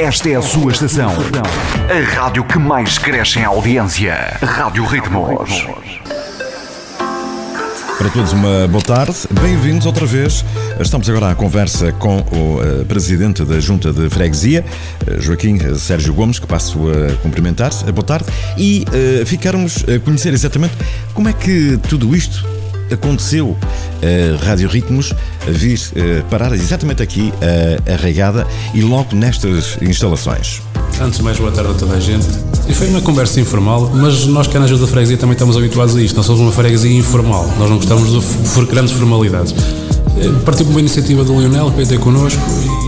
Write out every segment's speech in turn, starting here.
Esta é a sua estação. A rádio que mais cresce em audiência. Rádio Ritmos. Para todos, uma boa tarde. Bem-vindos outra vez. Estamos agora à conversa com o uh, presidente da Junta de Freguesia, uh, Joaquim Sérgio Gomes, que passo a cumprimentar. Boa tarde. E ficarmos a conhecer exatamente como é que tudo isto aconteceu. A Rádio Ritmos vir parar exatamente aqui a, a regada e logo nestas instalações. Antes de mais, boa tarde a toda a gente. E foi uma conversa informal, mas nós que na ajuda da freguesia também estamos habituados a isto. Nós somos uma freguesia informal, nós não gostamos de grandes formalidades. Eh, partiu uma iniciativa do Lionel, que veio ter connosco,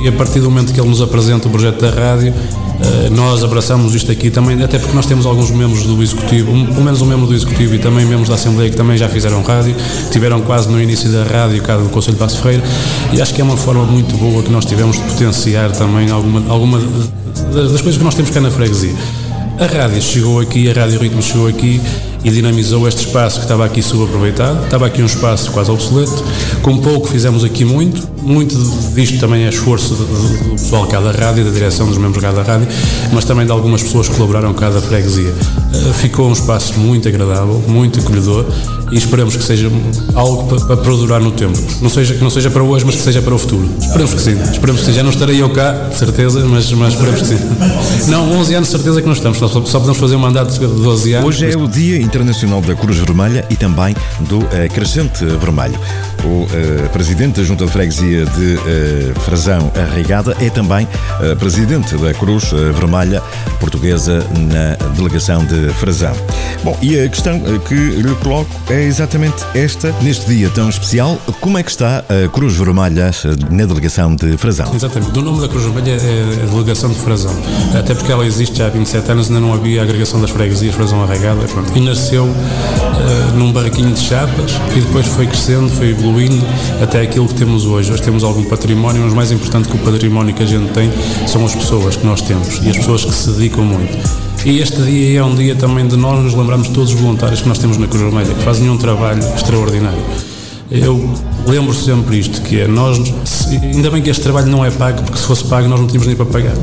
e a partir do momento que ele nos apresenta o projeto da rádio, eh, nós abraçamos isto aqui também, até porque nós temos alguns membros do Executivo, um, pelo menos um membro do Executivo e também membros da Assembleia que também já fizeram rádio, tiveram quase no início da rádio cá do Conselho de Passo Ferreira, e acho que é uma forma muito boa que nós tivemos de potenciar também alguma, alguma das coisas que nós temos cá na freguesia. A rádio chegou aqui, a Rádio Ritmo chegou aqui e dinamizou este espaço que estava aqui subaproveitado. Estava aqui um espaço quase obsoleto. Com pouco fizemos aqui muito. Muito disto também é esforço do pessoal cá da rádio, da direção dos membros cá da rádio, mas também de algumas pessoas que colaboraram cá da freguesia. Eh, ficou um espaço muito agradável, muito acolhedor e esperamos que seja algo para, para perdurar no tempo. Não seja, que não seja para hoje, mas que seja para o futuro. Esperamos que sim. Esperamos que sim. Já não estarei eu cá, de certeza, mas, mas esperamos que sim. Não, 11 anos de certeza que não estamos. Só, só podemos fazer um mandato de 12 anos. Hoje é o Dia Internacional da Cruz Vermelha e também do uh, Crescente Vermelho. O uh, presidente da Junta de Freguesia de uh, Frazão Arraigada é também uh, presidente da Cruz Vermelha Portuguesa na delegação de Frazão. Bom, e a questão que lhe coloco é exatamente esta. Neste dia tão especial, como é que está a Cruz Vermelha na delegação de Frazão? Exatamente. O nome da Cruz Vermelha é a delegação de Frazão. Até porque ela existe já há 27 anos, ainda não havia agregação das freguesias Frazão Arraigada. E nasceu uh, num barraquinho de chapas e depois foi crescendo, foi evoluindo até aquilo que temos hoje. Hoje temos algum património, mas mais importante que o património que a gente tem são as pessoas que nós temos e as pessoas que se dedicam muito. E este dia é um dia também de nós nos lembrarmos de todos os voluntários que nós temos na Cruz Vermelha, que fazem um trabalho extraordinário. Eu lembro sempre isto, que é nós, ainda bem que este trabalho não é pago, porque se fosse pago nós não tínhamos nem para pagar.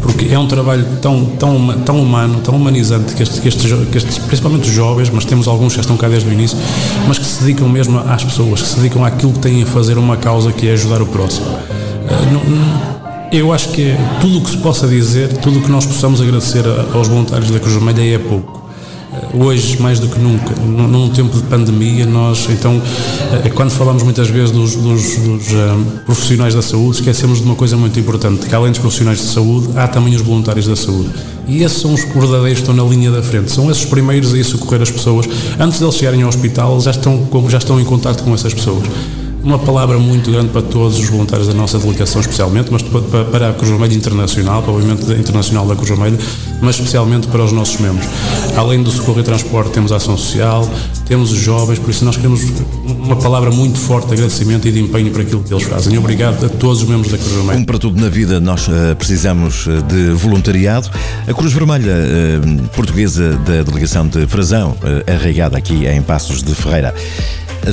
Porque é um trabalho tão, tão, tão humano, tão humanizante, que estes, que, estes, que principalmente os jovens, mas temos alguns que estão cá desde o início, mas que se dedicam mesmo às pessoas, que se dedicam àquilo que têm a fazer uma causa que é ajudar o próximo. Ah, eu acho que tudo o que se possa dizer, tudo o que nós possamos agradecer aos voluntários da Cruz Vermelha é pouco hoje mais do que nunca, num tempo de pandemia, nós então, eh, quando falamos muitas vezes dos, dos, dos um, eh, profissionais da saúde, esquecemos de uma coisa muito importante, que além dos profissionais de saúde, há também os voluntários da saúde. E esses são os verdadeiros que estão na linha da frente, são esses primeiros a ir socorrer as pessoas. Antes de eles chegarem ao hospital, já estão, já estão em contato com essas pessoas uma palavra muito grande para todos os voluntários da nossa delegação, especialmente, mas para a Cruz Vermelha Internacional, para o movimento internacional da Cruz Vermelha, mas especialmente para os nossos membros. Além do socorro e transporte, temos a ação social, temos os jovens, por isso nós queremos uma palavra muito forte de agradecimento e de empenho para aquilo que eles fazem. Obrigado a todos os membros da Cruz Vermelha. Como para tudo na vida, nós uh, precisamos eh, de voluntariado. A Cruz Vermelha uh, portuguesa da delegação de Frazão, arraigada aqui em Passos de Ferreira,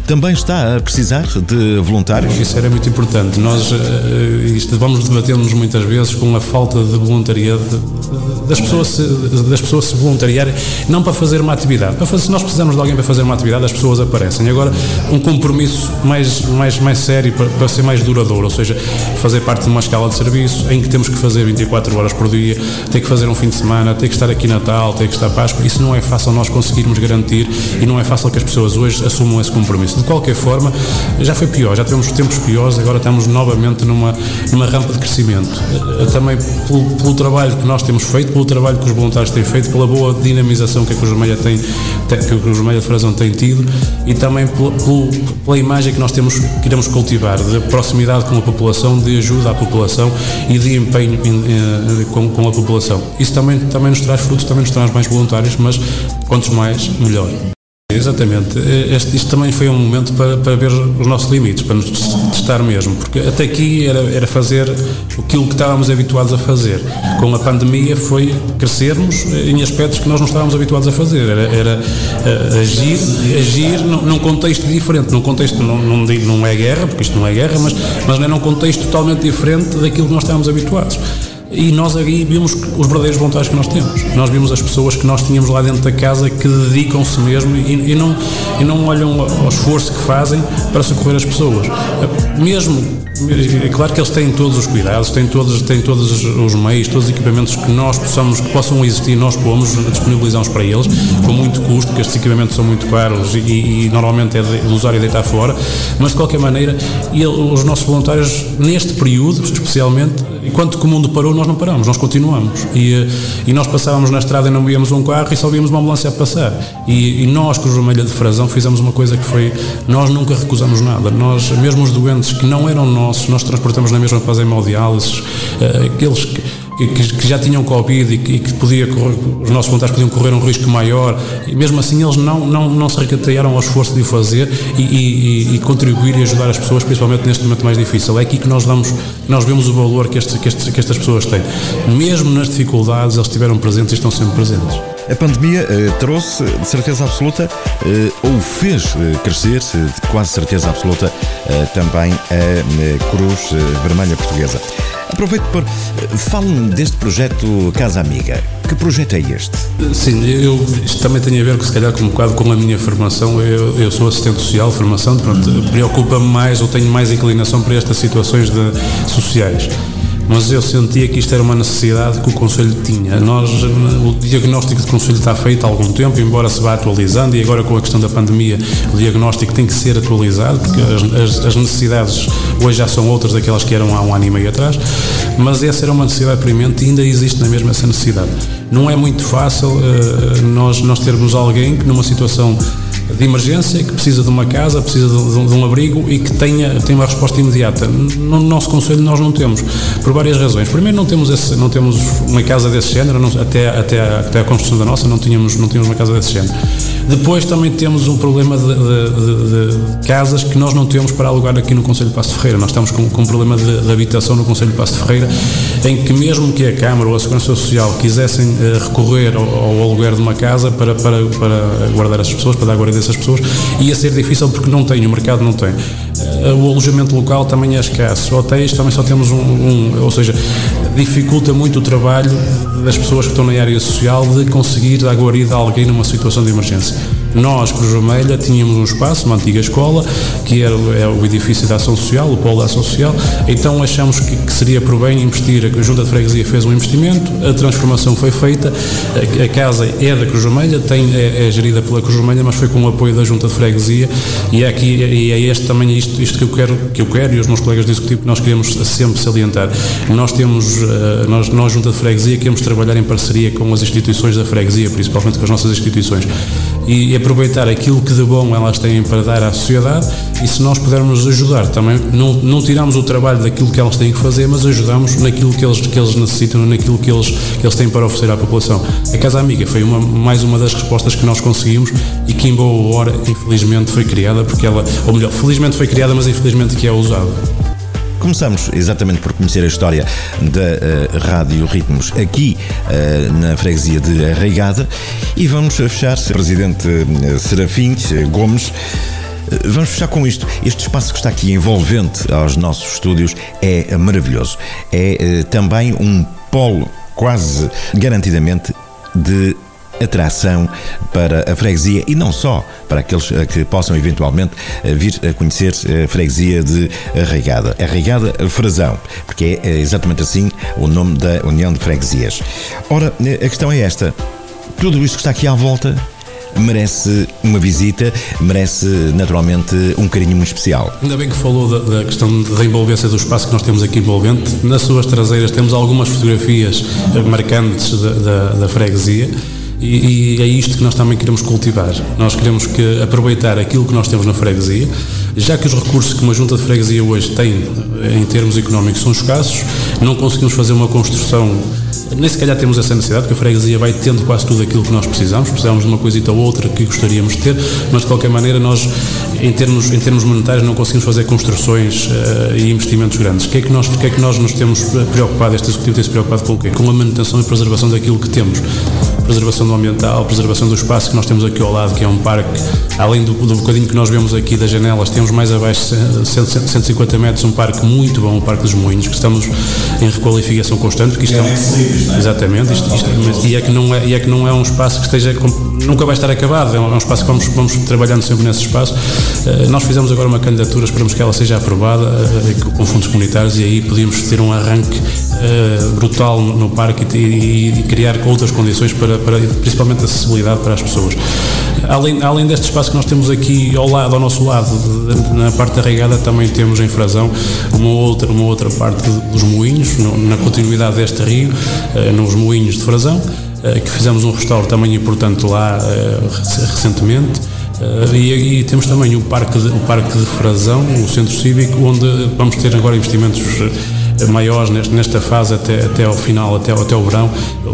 também está a precisar de voluntários? Isso era muito importante. Nós eh, isto, vamos debater-nos muitas vezes com a falta de voluntariado das pessoas, se, das pessoas se voluntariarem, não para fazer uma atividade. Para fazer, se nós precisamos de alguém para fazer uma atividade, as pessoas aparecem. Agora, um compromisso mais, mais, mais sério para, para ser mais duradouro, ou seja, fazer parte de uma escala de serviço em que temos que fazer 24 horas por dia, ter que fazer um fim de semana, ter que estar aqui Natal, ter que estar Páscoa. Isso não é fácil nós conseguirmos garantir e não é fácil que as pessoas hoje assumam esse compromisso compromisso. De qualquer forma, já foi pior, já tivemos tempos piores, agora estamos novamente numa, numa rampa de crescimento. Eh, também pelo, pelo, trabalho que nós temos feito, pelo trabalho que os voluntários têm feito, pela boa dinamização que a Cruz Vermelha tem, que a Cruz Vermelha de Frazão tem tido e também pela, pela imagem que nós temos, queremos cultivar, de proximidade com a população, de ajuda à população e de empenho em, em, com, com a população. Isso também, também nos traz frutos, também nos traz mais voluntários, mas quantos mais, melhor. Exatamente. Este, isto também foi um momento para, para ver os nossos limites, para nos testar mesmo, porque até aqui era, era fazer aquilo que estávamos habituados a fazer. Com a pandemia foi crescermos em aspectos que nós não estávamos habituados a fazer. Era, era uh, agir, agir num, contexto diferente, num contexto, não, não, não é guerra, porque isto não é guerra, mas, mas é num contexto totalmente diferente daquilo que nós estávamos habituados. E nós aí vimos os verdadeiros voluntários que nós temos. Nós vimos as pessoas que nós tínhamos lá dentro da casa que dedicam-se mesmo e, e, não, e não olham ao esforço que fazem para socorrer as pessoas. Mesmo, é claro que eles têm todos os cuidados, têm todos, têm todos os meios, todos os equipamentos que nós possamos, que possam existir, nós pomos, disponibilizamos para eles, com muito custo, porque estes equipamentos são muito caros e, e normalmente é de e deitar fora, mas de qualquer maneira, ele, os nossos voluntários, neste período, especialmente, enquanto que o mundo parou, nós não paramos, nós continuamos. E, e nós passávamos na estrada e não víamos um carro e só víamos uma ambulância a passar. E, e nós, Cruz Vermelha de Frazão, fizemos uma coisa que foi, nós nunca recusamos nada. Nós, mesmo os doentes que não eram nossos, nós transportamos na mesma para as hemodiálises, uh, aqueles que que, que, já tinham Covid e que, e que podia correr, os nossos voluntários podiam correr um risco maior, e mesmo assim eles não, não, não se recatearam ao esforço de o fazer e, e, e, contribuir e ajudar as pessoas, principalmente neste momento mais difícil. É aqui que nós damos, nós vemos o valor que, este, que, este, que estas pessoas têm. Mesmo nas dificuldades, eles estiveram presentes e estão sempre presentes. A pandemia eh, trouxe, de certeza absoluta, eh, ou fez eh, crescer, de quase certeza absoluta, eh, também a Cruz Vermelha Portuguesa. Aproveito para. Fale-me deste projeto Casa Amiga. Que projeto é este? Sim, eu, isto também tem a ver, se calhar, com um bocado com a minha formação. Eu, eu sou assistente social, formação, preocupa-me mais ou tenho mais inclinação para estas situações de, sociais mas eu sentia que isto era uma necessidade que o Conselho tinha. Nós, o diagnóstico do Conselho está feito há algum tempo, embora se vá atualizando, e agora com a questão da pandemia, o diagnóstico tem que ser atualizado, porque as, as necessidades hoje já são outras daquelas que eram há um ano e meio atrás, mas essa era uma necessidade premente e ainda existe na mesma essa necessidade. Não é muito fácil uh, nós, nós termos alguém que numa situação de emergência, que precisa de uma casa, precisa de, de, de um abrigo e que tenha, tenha uma resposta imediata. No nosso Conselho nós não temos, por várias razões. Primeiro, não temos, esse, não temos uma casa desse género, não, até, até, a, até a construção da nossa não tínhamos, não tínhamos uma casa desse género. Depois também temos um problema de, de, de, casas que nós não temos para alugar aqui no Conselho de Passo Ferreira. Nós estamos com, com um problema de, habitação no Conselho de Passo Ferreira, em que mesmo que a Câmara ou a Segurança Social quisessem uh, recorrer ao, ao, aluguer de uma casa para, para, para guardar as pessoas, para dar guarda dessas pessoas, ia ser difícil porque não tem, o mercado não tem. Uh, o alojamento local também é escasso. Hotéis também só temos um, um, ou seja, dificulta muito o trabalho das pessoas que estão na área social de conseguir dar guarida a alguém numa situação de emergência. Nós, Cruz Vermelha, tínhamos um espaço, uma antiga escola, que era, é o edifício da Ação Social, o polo da Ação Social, então achamos que, que, seria por bem investir, a Junta de Freguesia fez um investimento, a transformação foi feita, a, a casa é da Cruz Vermelha, tem, é, é, gerida pela Cruz Vermelha, mas foi com o apoio da Junta de Freguesia, e é, aqui, e é este também isto, isto que, eu quero, que eu quero e os meus colegas do Executivo que nós queremos sempre salientar. Nós temos, eh, nós, nós Junta de Freguesia, queremos trabalhar em parceria com as instituições da Freguesia, principalmente com as nossas instituições. E aproveitar aquilo que de bom elas têm para dar à sociedade e se nós pudermos ajudar também, não, não tiramos o trabalho daquilo que elas têm que fazer, mas ajudamos naquilo que eles, que eles necessitam, naquilo que eles, que eles têm para oferecer à população. A Casa Amiga foi uma, mais uma das respostas que nós conseguimos e que em boa hora, infelizmente, foi criada, porque ela, ou melhor, felizmente foi criada, mas infelizmente que é usada. Começamos exatamente por conhecer a história da uh, Rádio Ritmos aqui uh, na freguesia de Arraigada e vamos fechar, Presidente uh, Serafim Gomes. Vamos fechar com isto. Este espaço que está aqui envolvente aos nossos estúdios é maravilhoso. É também um polo quase garantidamente de atração para a freguesia e não só para aqueles eh, que possam eventualmente eh, vir a conhecer a freguesia de Arraigada. Arraigada Frazão, porque é exatamente assim o nome da União de Freguesias. Ora, a questão é esta. Tudo isto que está aqui à volta merece uma visita, merece naturalmente um carinho muito especial. Ainda bem que falou da, da, questão da envolvência do espaço que nós temos aqui envolvente. Nas suas traseiras temos algumas fotografias marcantes da, da, da freguesia e, e, é isto que nós também queremos cultivar. Nós queremos que aproveitar aquilo que nós temos na freguesia, já que os recursos que uma junta de freguesia hoje tem em termos económicos são escassos, não conseguimos fazer uma construção, nem se calhar temos essa necessidade, porque a freguesia vai tendo quase tudo aquilo que nós precisamos, precisamos de uma coisita ou outra que gostaríamos de ter, mas de qualquer maneira nós, em termos, em termos monetários, não conseguimos fazer construções uh, e investimentos grandes. O que, é que nós, é que nós nos temos preocupado, este executivo tem-se preocupado com o quê? Com a manutenção e preservação daquilo que temos preservação do ambiental, preservação do espaço que nós temos aqui ao lado, que é um parque, além do, do bocadinho que nós vemos aqui das janelas, temos mais abaixo, 150 metros, um parque muito bom, o Parque dos Moinhos, que estamos em requalificação constante, porque isto é, um, exatamente, isto, isto, e, é que não é, e é que não é um espaço que esteja, nunca vai estar acabado, é um, espaço que vamos, vamos trabalhando sempre nesse espaço. Nós fizemos agora uma candidatura, esperamos que ela seja aprovada com fundos comunitários e aí podíamos ter um arranque brutal no parque e, e, criar outras condições para, para principalmente acessibilidade para as pessoas. Além, além deste espaço que nós temos aqui ao lado, ao nosso lado, na parte da regada, também temos em Frazão uma outra, uma outra parte dos moinhos, na continuidade deste rio, eh, nos moinhos de Frazão, eh, que fizemos um restauro também importante lá eh, recentemente. E, e, temos também o Parque, de, o Parque de Frazão, o Centro Cívico, onde vamos ter agora investimentos maiores nesta fase até, até ao final, até, até o verão,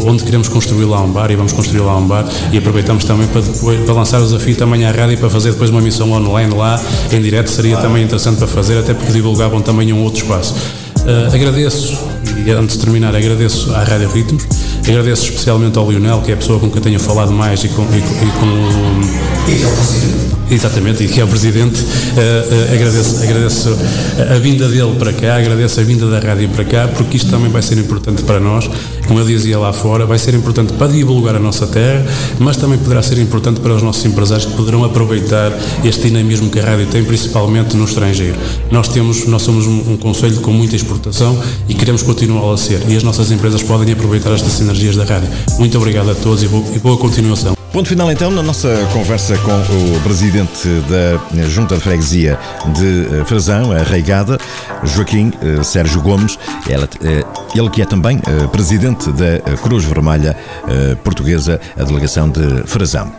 onde queremos construir lá um bar e vamos construir lá um bar e aproveitamos também para, depois, para lançar o desafio também à rádio e para fazer depois uma missão online lá em direto seria também interessante para fazer, até porque divulgavam também um outro espaço. Uh, agradeço, e antes de terminar, agradeço à Rádio Ritmos, agradeço especialmente ao Lionel, que é a pessoa com quem tenho falado mais e com, e, e com o. Exatamente, e que é o Presidente. Uh, uh, agradeço, agradeço a vinda dele para cá, agradeço a vinda da rádio para cá, porque isto também vai ser importante para nós. Como eu dizia lá fora, vai ser importante para divulgar a nossa terra, mas também poderá ser importante para os nossos empresários que poderão aproveitar este dinamismo que a rádio tem, principalmente no estrangeiro. Nós temos, nós somos um, um conselho com muita exportação e queremos continuar a ser. E as nossas empresas podem aproveitar estas sinergias da rádio. Muito obrigado a todos e, boa continuação. Ponto final então na nossa conversa com o presidente da Junta de Freguesia de eh, Frazão, a Reigada, Joaquim eh, Sérgio Gomes, eh, ele que é também presidente da Cruz Vermelha Portuguesa, a delegação de Frazão.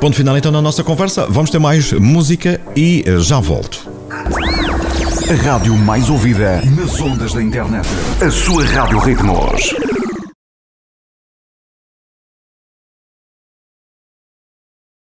Ponto final então na nossa conversa, vamos ter mais música e já volto. A rádio mais ouvida nas ondas da internet. A sua Rádio Ritmos.